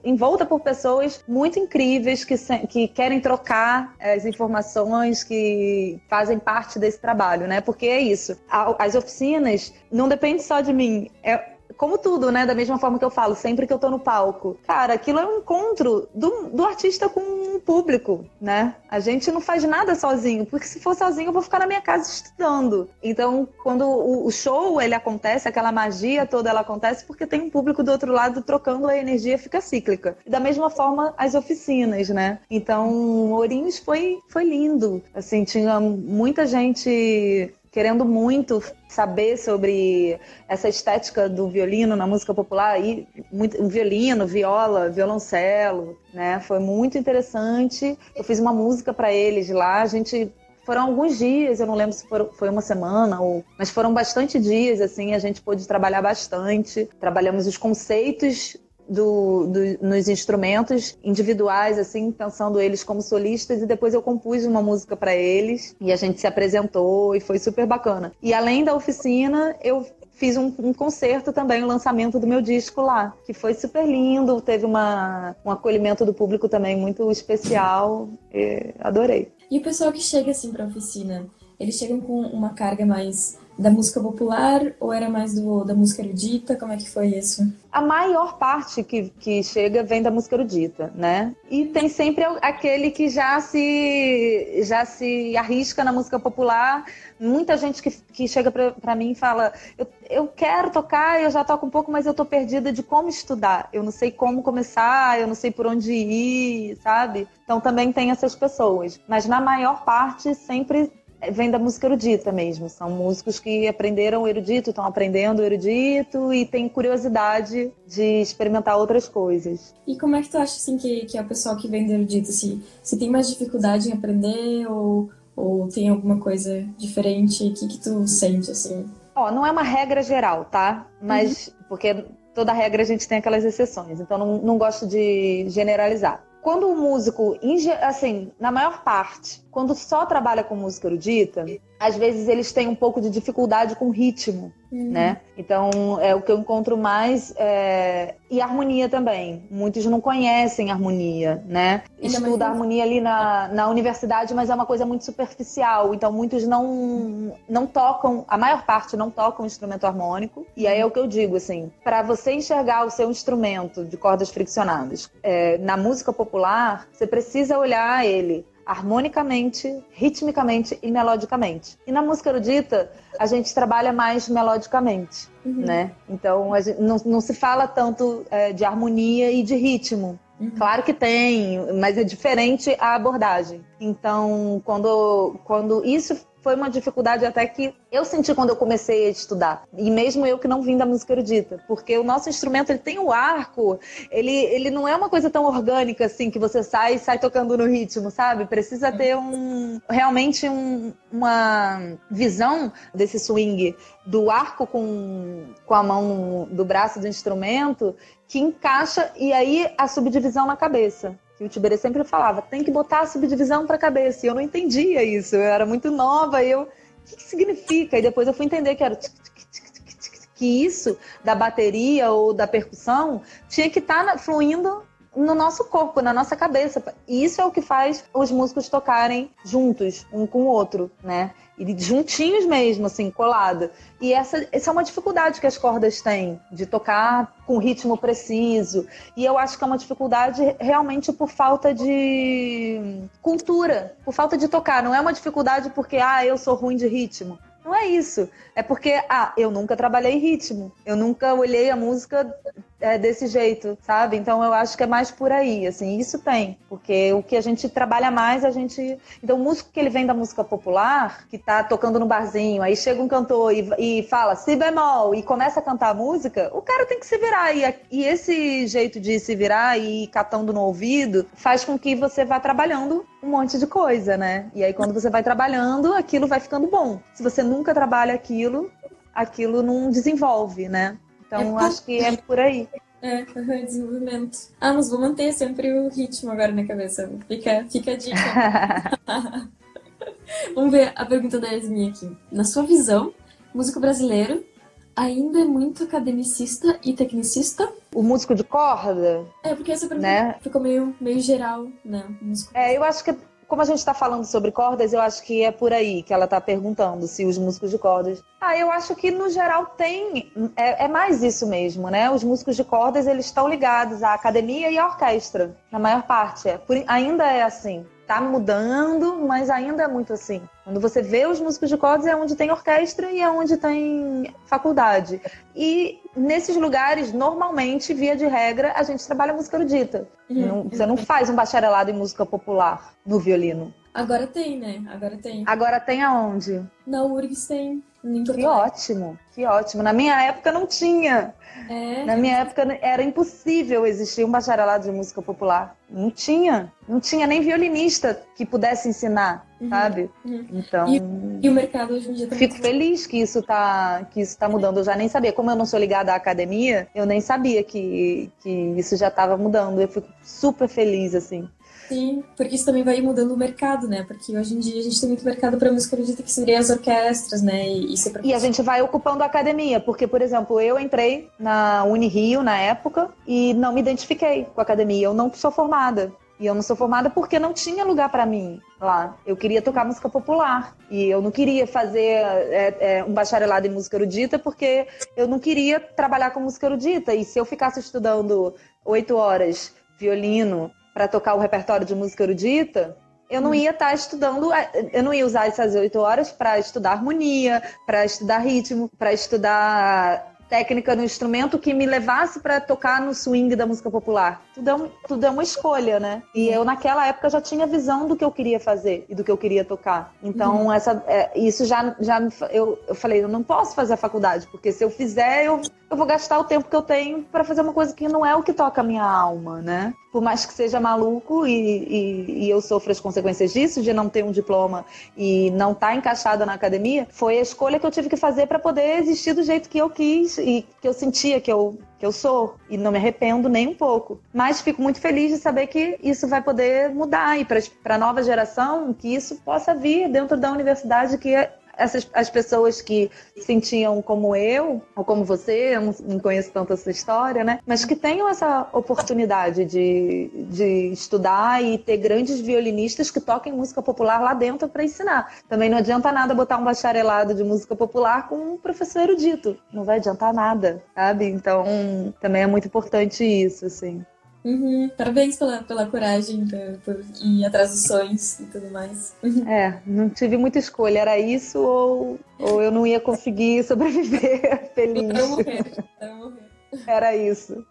envolta por pessoas muito incríveis que, que querem trocar as informações que fazem parte desse trabalho, né? Porque é isso. As oficinas não dependem só de mim. É, como tudo, né? Da mesma forma que eu falo, sempre que eu tô no palco. Cara, aquilo é um encontro do, do artista com o público, né? A gente não faz nada sozinho, porque se for sozinho eu vou ficar na minha casa estudando. Então, quando o, o show ele acontece, aquela magia toda ela acontece porque tem um público do outro lado trocando a energia, fica cíclica. E da mesma forma as oficinas, né? Então, Ourinhos foi foi lindo. Assim, tinha muita gente querendo muito saber sobre essa estética do violino na música popular e muito, violino, viola, violoncelo, né? Foi muito interessante. Eu fiz uma música para eles lá. A gente foram alguns dias, eu não lembro se foi uma semana ou, mas foram bastante dias assim. A gente pôde trabalhar bastante. Trabalhamos os conceitos do, do, nos instrumentos individuais, assim, pensando eles como solistas, e depois eu compus uma música para eles e a gente se apresentou e foi super bacana. E além da oficina, eu fiz um, um, concerto também, o lançamento do meu disco lá, que foi super lindo, teve uma, um acolhimento do público também muito especial, adorei. E o pessoal que chega assim para a oficina, eles chegam com uma carga mais da música popular ou era mais do, da música erudita? Como é que foi isso? A maior parte que, que chega vem da música erudita, né? E tem sempre aquele que já se, já se arrisca na música popular. Muita gente que, que chega para mim e fala: eu, eu quero tocar, eu já toco um pouco, mas eu tô perdida de como estudar. Eu não sei como começar, eu não sei por onde ir, sabe? Então também tem essas pessoas. Mas na maior parte sempre vem da música erudita mesmo. São músicos que aprenderam o erudito, estão aprendendo o erudito e têm curiosidade de experimentar outras coisas. E como é que tu acha assim, que, que é o pessoal que vem do erudito? Se, se tem mais dificuldade em aprender ou, ou tem alguma coisa diferente? O que, que tu sente assim? Ó, não é uma regra geral, tá? Mas uhum. porque toda regra a gente tem aquelas exceções, então não, não gosto de generalizar quando o músico, assim, na maior parte, quando só trabalha com música erudita, às vezes eles têm um pouco de dificuldade com ritmo, uhum. né? Então, é o que eu encontro mais. É... E harmonia também. Muitos não conhecem harmonia, né? Estuda harmonia ali na, na universidade, mas é uma coisa muito superficial. Então, muitos não, não tocam, a maior parte não tocam instrumento harmônico. E aí é o que eu digo, assim, para você enxergar o seu instrumento de cordas friccionadas é, na música popular, você precisa olhar ele harmonicamente, ritmicamente e melodicamente. E na música erudita, a gente trabalha mais melodicamente, uhum. né? Então, gente, não, não, se fala tanto é, de harmonia e de ritmo. Uhum. Claro que tem, mas é diferente a abordagem. Então, quando, quando isso foi uma dificuldade até que eu senti quando eu comecei a estudar. E mesmo eu que não vim da música erudita. Porque o nosso instrumento, ele tem o arco, ele, ele não é uma coisa tão orgânica assim, que você sai e sai tocando no ritmo, sabe? Precisa ter um realmente um, uma visão desse swing do arco com, com a mão do braço do instrumento que encaixa e aí a subdivisão na cabeça que o Tiberê sempre falava, tem que botar a subdivisão para a cabeça. E eu não entendia isso, eu era muito nova e eu, o que, que significa? E depois eu fui entender que era que isso da bateria ou da percussão tinha que estar tá fluindo no nosso corpo, na nossa cabeça. E isso é o que faz os músicos tocarem juntos, um com o outro, né? E juntinhos mesmo, assim, colado. E essa, essa é uma dificuldade que as cordas têm, de tocar com ritmo preciso. E eu acho que é uma dificuldade realmente por falta de cultura, por falta de tocar. Não é uma dificuldade porque, ah, eu sou ruim de ritmo. Não é isso. É porque, ah, eu nunca trabalhei ritmo. Eu nunca olhei a música é, desse jeito, sabe? Então eu acho que é mais por aí, assim, isso tem. Porque o que a gente trabalha mais, a gente. Então, o músico que ele vem da música popular, que tá tocando no barzinho, aí chega um cantor e, e fala si bemol e começa a cantar a música, o cara tem que se virar. E, e esse jeito de se virar e ir catando no ouvido faz com que você vá trabalhando um monte de coisa, né? E aí, quando você vai trabalhando, aquilo vai ficando bom. Se você nunca trabalha aquilo, aquilo não desenvolve, né? Então, é acho que é por aí. É, desenvolvimento. Ah, mas vou manter sempre o ritmo agora na cabeça. Fica, fica a dica. Vamos ver a pergunta da Yasmin aqui. Na sua visão, músico brasileiro ainda é muito academicista e tecnicista? O músico de corda? É, porque essa pergunta né? ficou meio, meio geral, né? É, eu acho que como a gente está falando sobre cordas, eu acho que é por aí que ela está perguntando se os músicos de cordas. Ah, eu acho que no geral tem. É, é mais isso mesmo, né? Os músicos de cordas eles estão ligados à academia e à orquestra, na maior parte. É. Por, ainda é assim tá mudando, mas ainda é muito assim. Quando você vê os músicos de cordas é onde tem orquestra e é onde tem faculdade. E nesses lugares, normalmente, via de regra, a gente trabalha música erudita. Uhum. Você não faz um bacharelado em música popular no violino. Agora tem, né? Agora tem. Agora tem aonde? Na URGS tem. Que ótimo, que ótimo. Na minha época não tinha. É. Na minha época era impossível existir um bacharelado de música popular. Não tinha. Não tinha nem violinista que pudesse ensinar, uhum. sabe? Uhum. Então. E, e, o mercado hoje em dia também. Fico feliz que isso tá, que isso tá mudando. Eu já nem sabia. Como eu não sou ligada à academia, eu nem sabia que, que isso já estava mudando. Eu fico super feliz, assim. Sim, porque isso também vai mudando o mercado, né? Porque hoje em dia a gente tem muito mercado para música erudita que seria as orquestras, né? E, e a gente vai ocupando a academia, porque, por exemplo, eu entrei na Unirio na época e não me identifiquei com a academia. Eu não sou formada. E eu não sou formada porque não tinha lugar para mim lá. Eu queria tocar música popular. E eu não queria fazer é, é, um bacharelado em música erudita porque eu não queria trabalhar com música erudita. E se eu ficasse estudando oito horas violino para tocar o repertório de música erudita, eu não hum. ia estar tá estudando, eu não ia usar essas oito horas para estudar harmonia, para estudar ritmo, para estudar técnica no instrumento que me levasse para tocar no swing da música popular. Tudo é, um, tudo é uma escolha, né? E eu, naquela época, já tinha visão do que eu queria fazer e do que eu queria tocar. Então, uhum. essa, é, isso já, já eu, eu falei, eu não posso fazer a faculdade, porque se eu fizer, eu, eu vou gastar o tempo que eu tenho para fazer uma coisa que não é o que toca a minha alma, né? Por mais que seja maluco e, e, e, eu sofra as consequências disso, de não ter um diploma e não estar tá encaixada na academia, foi a escolha que eu tive que fazer para poder existir do jeito que eu quis e que eu sentia que eu, que eu sou. E não me arrependo nem um pouco. Mas fico muito feliz de saber que isso vai poder mudar e para a nova geração que isso possa vir dentro da universidade que é essas as pessoas que sentiam como eu ou como você, eu não, conheço tanto essa história, né? Mas que tenham essa oportunidade de, de estudar e ter grandes violinistas que toquem música popular lá dentro para ensinar. Também não adianta nada botar um bacharelado de música popular com um professor erudito, não vai adiantar nada, sabe? Então também é muito importante isso, assim. Uhum. Parabéns pela, pela coragem pra, por ir atrás dos sonhos e tudo mais. Uhum. É, não tive muita escolha. Era isso ou, ou eu não ia conseguir sobreviver feliz. Era morrer. Era morrer. Era isso.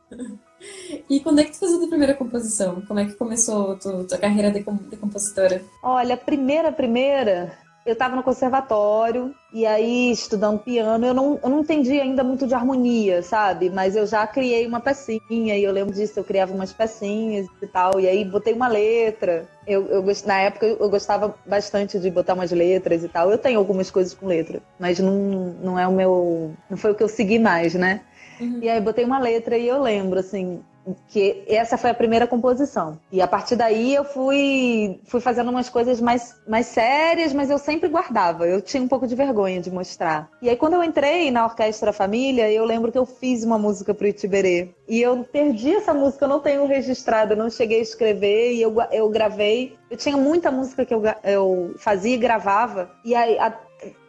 E quando é que tu fez a tua primeira composição? Como é que começou a tua, tua carreira de, de compositora? Olha, a primeira, primeira, eu estava no conservatório e aí estudando piano, eu não, eu não entendi ainda muito de harmonia, sabe? Mas eu já criei uma pecinha e eu lembro disso, eu criava umas pecinhas e tal, e aí botei uma letra. Eu, eu na época eu gostava bastante de botar umas letras e tal. Eu tenho algumas coisas com letra, mas não, não é o meu, não foi o que eu segui mais, né? Uhum. E aí botei uma letra e eu lembro assim, que essa foi a primeira composição. E a partir daí eu fui, fui fazendo umas coisas mais, mais sérias, mas eu sempre guardava. Eu tinha um pouco de vergonha de mostrar. E aí quando eu entrei na Orquestra Família, eu lembro que eu fiz uma música pro Itiberê. E eu perdi essa música, eu não tenho registrada, não cheguei a escrever e eu, eu gravei. Eu tinha muita música que eu, eu fazia e gravava. E aí, há,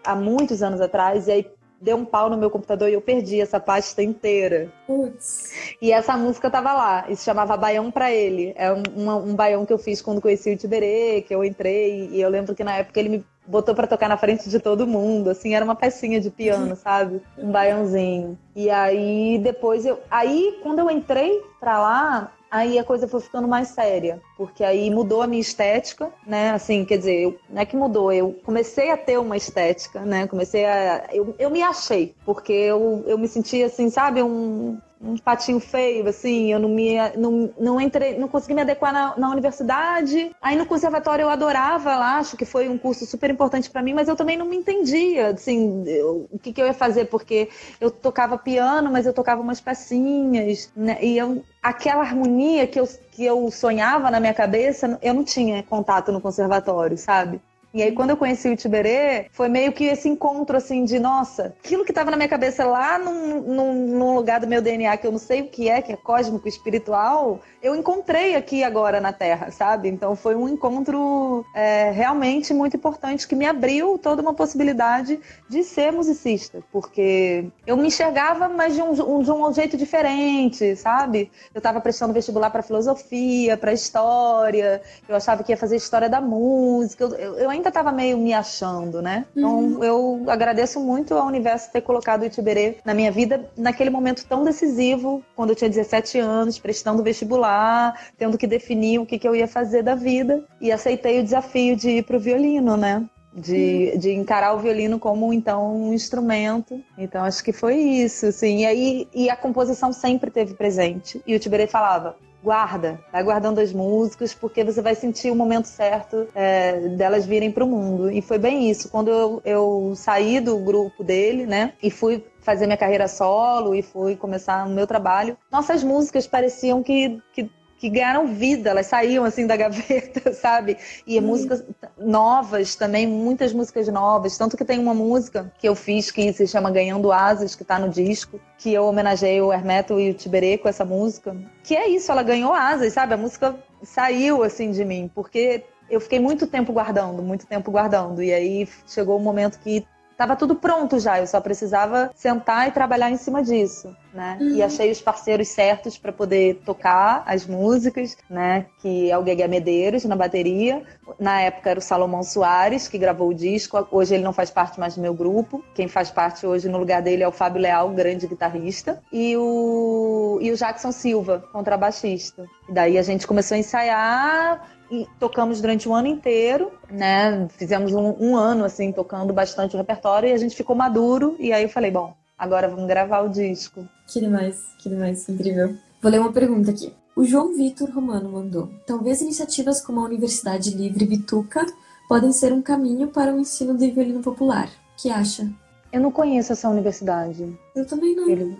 há muitos anos atrás, e aí deu um pau no meu computador e eu perdi essa pasta inteira. Putz. E essa música tava lá, e se chamava Baião pra Ele. É um, uma, um baião que eu fiz quando conheci o Tiberê, que eu entrei, e eu lembro que na época ele me botou para tocar na frente de todo mundo, assim, era uma pecinha de piano, sabe? Um baiãozinho. E aí depois eu, aí quando eu entrei para lá, aí a coisa foi ficando mais séria, porque aí mudou a minha estética, né? Assim, quer dizer, eu, não é que mudou, eu comecei a ter uma estética, né? Comecei a. Eu, eu me achei, porque eu, eu me sentia assim, sabe, um, um patinho feio, assim, eu não me não, não entrei, não consegui me adequar na, na universidade. Aí no conservatório eu adorava lá, acho que foi um curso super importante para mim, mas eu também não me entendia, assim, eu, o que, que eu ia fazer, porque eu tocava piano, mas eu tocava umas pecinhas, né? E eu, aquela harmonia que eu, que eu sonhava na minha cabeça, eu não tinha contato no conservatório, sabe? E aí, quando eu conheci o Tiberê, foi meio que esse encontro, assim, de, nossa, aquilo que estava na minha cabeça lá num, num, num, lugar do meu DNA que eu não sei o que é, que é cósmico, espiritual, eu encontrei aqui agora na Terra, sabe? Então, foi um encontro é, realmente muito importante que me abriu toda uma possibilidade de ser musicista, porque eu me enxergava, mas de um, de um jeito diferente, sabe? Eu estava prestando vestibular para filosofia, para história, eu achava que ia fazer história da música, eu, eu ainda estava meio me achando, né? Então uhum. eu agradeço muito ao universo ter colocado o Itiberê na minha vida naquele momento tão decisivo, quando eu tinha 17 anos, prestando vestibular, tendo que definir o que, que eu ia fazer da vida, e aceitei o desafio de ir pro violino, né? de, uhum. de encarar o violino como então um instrumento. Então acho que foi isso, assim. E aí e a composição sempre teve presente. E o Tiberê falava: guarda, vai guardando as músicas, porque você vai sentir o momento certo é, delas virem para o mundo. E foi bem isso. Quando eu, eu saí do grupo dele, né, e fui fazer minha carreira solo e fui começar o meu trabalho, nossas músicas pareciam que, que que ganharam vida, elas saíam assim da gaveta, sabe? E hum. músicas novas também, muitas músicas novas. Tanto que tem uma música que eu fiz que se chama Ganhando Asas, que tá no disco, que eu homenageei o Hermeto e o Tiberê com essa música. Que é isso, ela ganhou asas, sabe? A música saiu assim de mim, porque eu fiquei muito tempo guardando, muito tempo guardando. E aí chegou o um momento que Tava tudo pronto já, eu só precisava sentar e trabalhar em cima disso, né? Uhum. E achei os parceiros certos para poder tocar as músicas, né? Que é o Guegué Medeiros na bateria. Na época era o Salomão Soares, que gravou o disco. Hoje ele não faz parte mais do meu grupo. Quem faz parte hoje no lugar dele é o Fábio Leal, grande guitarrista. E o, e o Jackson Silva, contrabaixista. E daí a gente começou a ensaiar tocamos durante um ano inteiro, né? Fizemos um, um, ano, assim, tocando bastante o repertório e a gente ficou maduro. E aí eu falei, bom, agora vamos gravar o disco. Que demais, que demais, incrível. Vou ler uma pergunta aqui. O João Vitor Romano mandou: Talvez iniciativas como a Universidade Livre Bituca podem ser um caminho para o ensino do violino popular. O que acha? Eu não conheço essa universidade. Eu também não.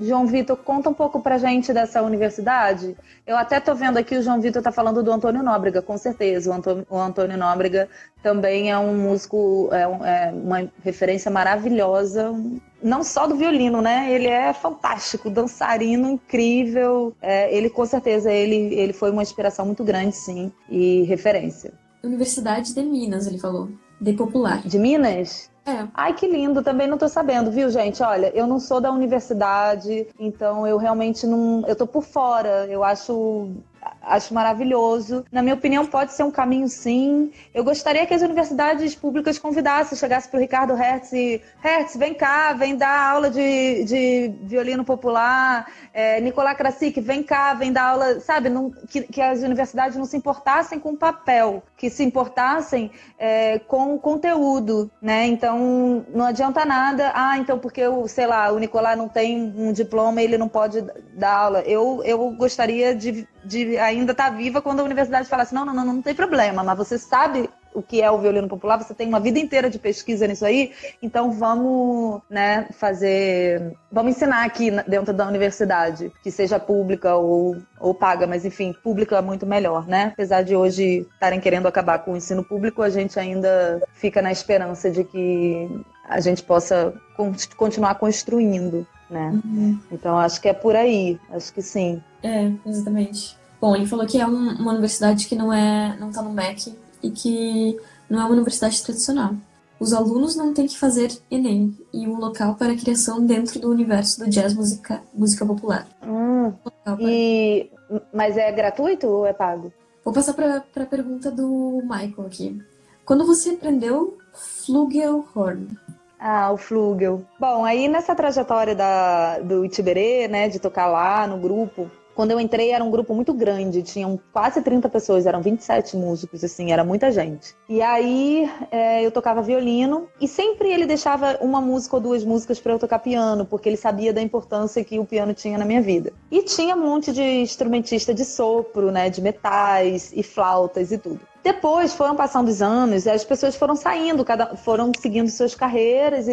João Vitor, conta um pouco pra gente dessa universidade. Eu até tô vendo aqui o João Vitor tá falando do Antônio Nóbrega, com certeza. O Antônio, o Antônio Nóbrega também é um músico, é, um, é, uma referência maravilhosa, não só do violino, né? Ele é fantástico, dançarino incrível. É, ele com certeza ele, ele foi uma inspiração muito grande, sim, e referência. Universidade de Minas, ele falou. De Popular. De Minas? É. Ai, que lindo, também não tô sabendo, viu, gente? Olha, eu não sou da universidade, então eu realmente não. Eu tô por fora. Eu acho acho maravilhoso. Na minha opinião, pode ser um caminho sim. Eu gostaria que as universidades públicas convidassem, chegasse para o Ricardo Hertz e Hertz, vem cá, vem dar aula de, de violino popular. É, Nicolás Krasik, vem cá, vem dar aula, sabe? Não, que, que, as universidades não se importassem com papel, que se importassem é, com o conteúdo, né? Então, não adianta nada. Ah, então porque, o, sei lá, o Nicolás não tem um diploma, ele não pode dar aula. Eu, eu gostaria de de ainda estar tá viva quando a universidade falasse: não, não, não, não tem problema, mas você sabe o que é o violino popular, você tem uma vida inteira de pesquisa nisso aí, então vamos, né, fazer, vamos ensinar aqui dentro da universidade, que seja pública ou, ou paga, mas enfim, pública é muito melhor, né? Apesar de hoje estarem querendo acabar com o ensino público, a gente ainda fica na esperança de que a gente possa continuar construindo, né? Uhum. Então acho que é por aí, acho que sim. É, exatamente. Bom, ele falou que é um, uma universidade que não é, não está no MEC e que não é uma universidade tradicional. Os alunos não têm que fazer Enem e um local para a criação dentro do universo do jazz música, música popular. Hum, e... Mas é gratuito ou é pago? Vou passar para a pergunta do Michael aqui. Quando você aprendeu Flugelhorn, ah, o Flugel. Bom, aí nessa trajetória da, do Itiberê, né, de tocar lá no grupo, quando eu entrei era um grupo muito grande, tinham quase 30 pessoas, eram 27 músicos, assim, era muita gente. E aí é, eu tocava violino e sempre ele deixava uma música ou duas músicas para eu tocar piano, porque ele sabia da importância que o piano tinha na minha vida. E tinha um monte de instrumentista de sopro, né, de metais e flautas e tudo. Depois foram passando os anos, as pessoas foram saindo, cada, foram seguindo suas carreiras e,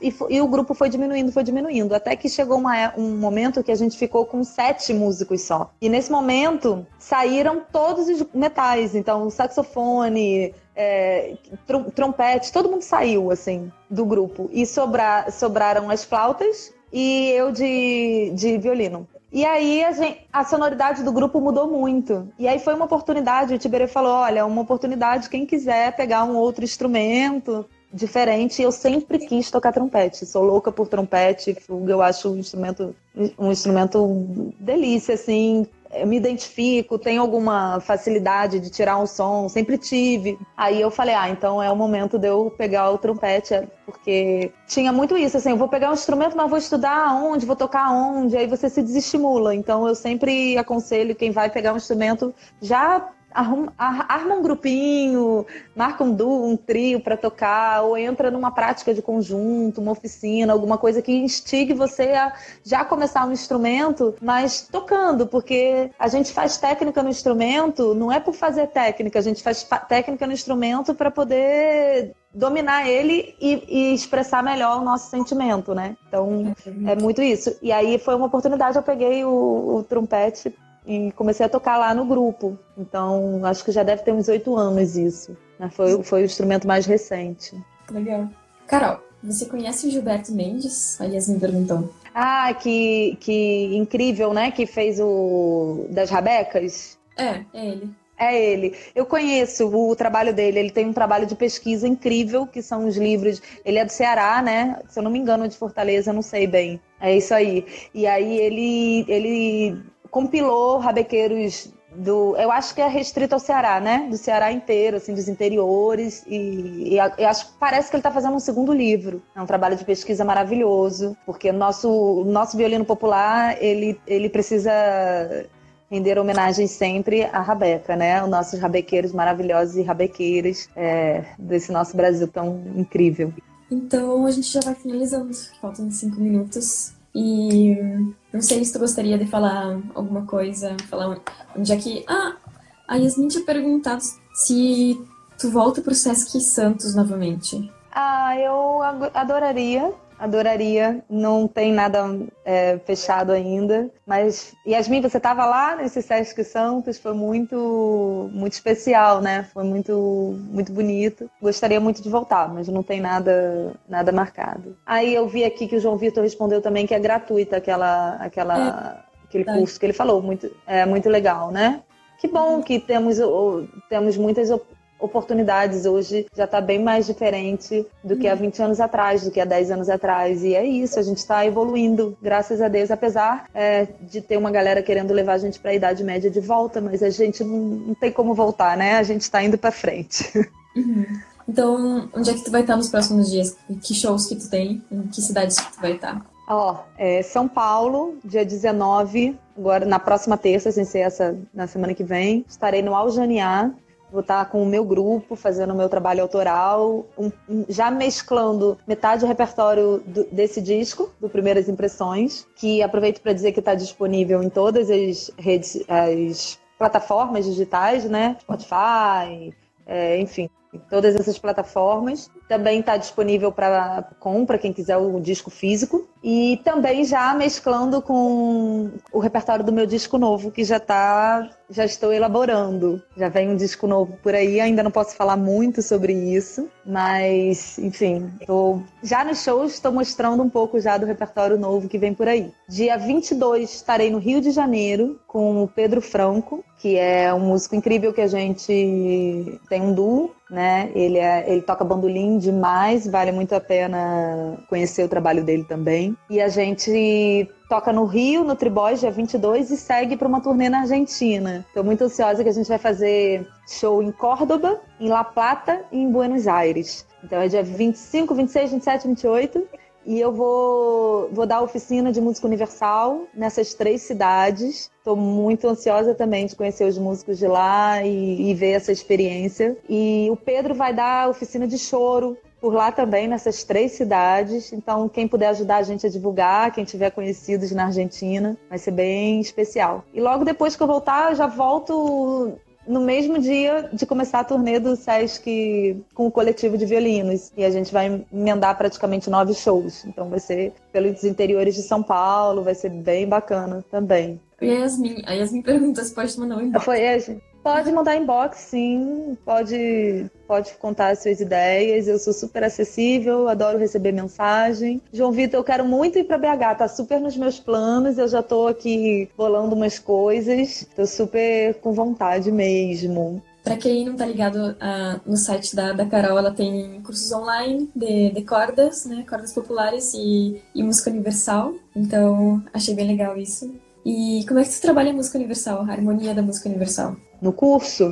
e, e, e, o grupo foi diminuindo, foi diminuindo. Até que chegou uma, um momento que a gente ficou com sete músicos só. E nesse momento saíram todos os metais, então saxofone, é, tr trompete, todo mundo saiu assim do grupo. E sobra, sobraram as flautas e eu de, de violino. E aí a, gente, a, sonoridade do grupo mudou muito. E aí foi uma oportunidade, o Tiberê falou, olha, uma oportunidade, quem quiser pegar um outro instrumento diferente, eu sempre quis tocar trompete. Sou louca por trompete, eu acho um instrumento um instrumento delícia assim, eu me identifico, tenho alguma facilidade de tirar um som, sempre tive. Aí eu falei, ah, então é o momento de eu pegar o trompete, porque tinha muito isso, assim, eu vou pegar um instrumento, mas vou estudar onde, vou tocar onde, aí você se desestimula. Então eu sempre aconselho quem vai pegar um instrumento já arruma, arma um grupinho, marca um duo, um trio para tocar, ou entra numa prática de conjunto, uma oficina, alguma coisa que instigue você a já começar um instrumento, mas tocando, porque a gente faz técnica no instrumento, não é por fazer técnica, a gente faz técnica no instrumento para poder dominar ele e, e, expressar melhor o nosso sentimento, né? Então é muito isso. E aí foi uma oportunidade, eu peguei o, o trompete e comecei a tocar lá no grupo. Então, acho que já deve ter uns oito anos isso. Né? Foi, foi o instrumento mais recente. Legal. Carol, você conhece o Gilberto Mendes? A Yasmin perguntou. Ah, que, que incrível, né? Que fez o das rabecas. É, é ele. É ele. Eu conheço o trabalho dele. Ele tem um trabalho de pesquisa incrível, que são os livros. Ele é do Ceará, né? Se eu não me engano, de Fortaleza, não sei bem. É isso aí. E aí ele, ele compilou rabequeiros do. Eu acho que é restrito ao Ceará, né? Do Ceará inteiro, assim, dos interiores. E, e eu acho parece que ele está fazendo um segundo livro. É um trabalho de pesquisa maravilhoso, porque nosso, nosso violino popular ele, ele precisa render homenagem sempre à Rabeca, né? Os nossos rabequeiros maravilhosos e rabequeiras é, desse nosso Brasil tão incrível. Então a gente já vai finalizando, faltam cinco minutos. E não sei se tu gostaria de falar alguma coisa, falar onde é que. Ah, a Yasmin tinha perguntado se tu volta pro Sesc Santos novamente. Ah, eu adoraria adoraria. Não tem nada é, fechado ainda. Mas, Yasmin, você estava lá nesse Sesc Santos, foi muito, muito especial, né? Foi muito, muito bonito. Gostaria muito de voltar, mas não tem nada, nada marcado. Aí eu vi aqui que o João Vitor respondeu também que é gratuita aquela, aquela, é, aquele curso que ele falou. Muito, é muito legal, né? Que bom uhum. que temos, temos muitas oportunidades hoje já está bem mais diferente do que há 20 anos atrás, do que há 10 anos atrás. E é isso, a gente está evoluindo, graças a Deus, apesar é, de ter uma galera querendo levar a gente para a Idade Média de volta, mas a gente não, não tem como voltar, né? A gente está indo para frente. Uhum. Então, onde é que tu vai estar nos próximos dias? Que shows que tu tem? Em que cidades que tu vai estar? Ó, é São Paulo, dia 19, agora na próxima terça, sem ser essa na semana que vem. Estarei no Aljaniá, Vou estar com o meu grupo, fazendo o meu trabalho autoral, um, já mesclando metade do repertório do, desse disco, do Primeiras Impressões, que aproveito para dizer que está disponível em todas as redes, as plataformas digitais, né? Spotify, é, enfim, em todas essas plataformas. Também está disponível para compra, quem quiser o disco físico. E também já mesclando com o repertório do meu disco novo, que já tá, já estou elaborando. Já vem um disco novo por aí, ainda não posso falar muito sobre isso, mas, enfim, tô, já nos shows estou mostrando um pouco já do repertório novo que vem por aí. Dia 22 estarei no Rio de Janeiro com o Pedro Franco, que é um músico incrível que a gente tem um duo né? Ele, é, ele toca bandolim demais, vale muito a pena conhecer o trabalho dele também. E a gente toca no Rio, no Tribóis, dia 22, e segue para uma turnê na Argentina. Estou muito ansiosa que a gente vai fazer show em Córdoba, em La Plata e em Buenos Aires. Então é dia 25, 26, 27, 28. E eu vou, vou dar oficina de música universal nessas três cidades. Estou muito ansiosa também de conhecer os músicos de lá e, e ver essa experiência. E o Pedro vai dar oficina de choro por lá também, nessas três cidades. Então, quem puder ajudar a gente a divulgar, quem tiver conhecidos na Argentina, vai ser bem especial. E logo depois que eu voltar, eu já volto no mesmo dia de começar a turnê do Sesc com o coletivo de violinos. E a gente vai emendar praticamente nove shows. Então vai ser pelos interiores de São Paulo, vai ser bem bacana também. E a Yasmin, a Yasmin pergunta se pode mandar um inbox. Foi, Pode mandar inbox, sim. Pode, pode contar as suas ideias. Eu sou super acessível, adoro receber mensagem. João Vitor, eu quero muito ir para BH, tá super nos meus planos. Eu já tô aqui bolando umas coisas. Tô super com vontade mesmo. Para quem não tá ligado no site da, da Carol, ela tem cursos online de, de cordas, né? Cordas populares e, e música universal. Então, achei bem legal isso. E como é que tu trabalha a música universal, a harmonia da música universal? No curso?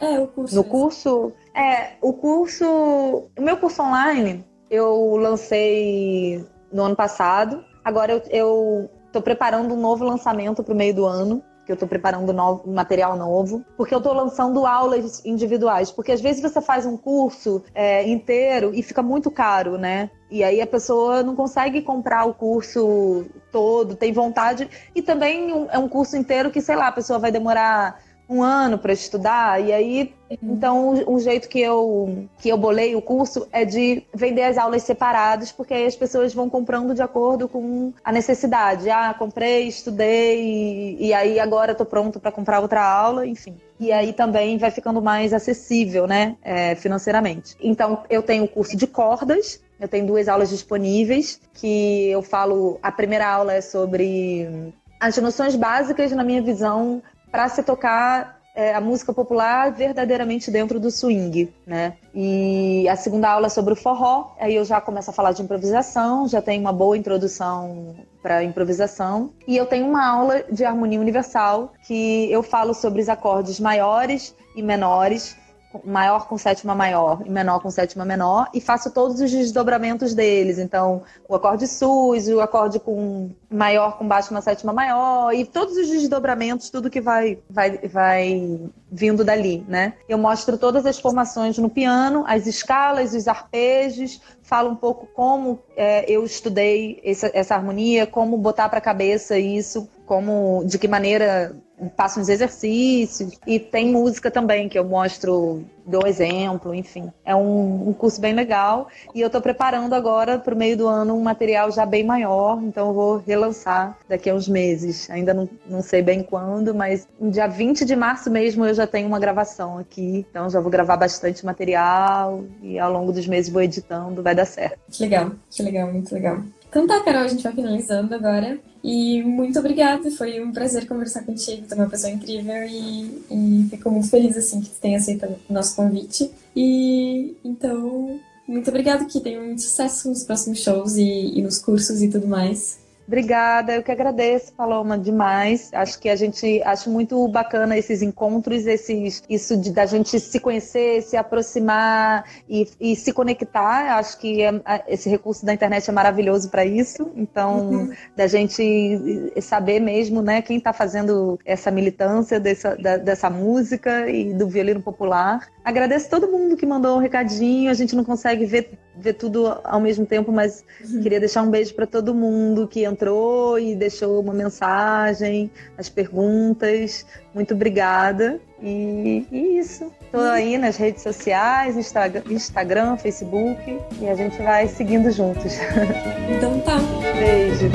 É, o curso. No curso? É, o curso. O meu curso online eu lancei no ano passado. Agora eu, eu tô preparando um novo lançamento para o meio do ano que eu estou preparando novo, material novo, porque eu estou lançando aulas individuais, porque às vezes você faz um curso é, inteiro e fica muito caro, né? E aí a pessoa não consegue comprar o curso todo, tem vontade, e também é um curso inteiro que, sei lá, a pessoa vai demorar um ano para estudar, e aí, uhum. então, um jeito que eu, que eu bolei o curso é de vender as aulas separadas, porque aí as pessoas vão comprando de acordo com a necessidade. Ah, comprei, estudei, e, e aí agora estou pronto para comprar outra aula, enfim. E aí também vai ficando mais acessível, né, é, financeiramente. Então, eu tenho o curso de cordas, eu tenho duas aulas disponíveis, que eu falo, a primeira aula é sobre as noções básicas, na minha visão, para se tocar é, a música popular verdadeiramente dentro do swing, né? E a segunda aula é sobre o forró, aí eu já começo a falar de improvisação, já tenho uma boa introdução para improvisação. E eu tenho uma aula de harmonia universal que eu falo sobre os acordes maiores e menores maior com sétima maior e menor com sétima menor e faço todos os desdobramentos deles. Então, o acorde sus, o acorde com maior com baixo uma sétima maior e todos os desdobramentos, tudo que vai vai vai vindo dali, né? Eu mostro todas as formações no piano, as escalas, os arpejos, falo um pouco como é, eu estudei essa, essa harmonia, como botar para a cabeça isso, como de que maneira passo uns exercícios e tem música também que eu mostro, dou exemplo, enfim. É um, um curso bem legal e eu estou preparando agora para o meio do ano um material já bem maior, então eu vou relançar daqui a uns meses. Ainda não, não sei bem quando, mas no dia 20 de março mesmo eu já tenho uma gravação aqui, então já vou gravar bastante material e ao longo dos meses vou editando, vai dar certo. Que legal, que legal, muito legal. Então tá, Carol, a gente vai finalizando agora. E muito obrigada, foi um prazer conversar contigo, tu é uma pessoa incrível e, e fico muito feliz assim que tu tenha aceitado o nosso convite. E então, muito obrigada, que tenha muito sucesso nos próximos shows e, e nos cursos e tudo mais. Obrigada, eu que agradeço, Paloma, demais. Acho que a gente acho muito bacana esses encontros, esses isso de da gente se conhecer, se aproximar e, e se conectar. Acho que é, esse recurso da internet é maravilhoso para isso. Então, uhum. da gente saber mesmo, né, quem está fazendo essa militância dessa, da, dessa música e do violino popular. Agradeço todo mundo que mandou um recadinho. A gente não consegue ver, ver tudo ao mesmo tempo, mas uhum. queria deixar um beijo para todo mundo que entrou e deixou uma mensagem, as perguntas. Muito obrigada. E, e isso. Estou aí nas redes sociais, Instagram, Instagram, Facebook, e a gente vai seguindo juntos. Então tá. Beijo.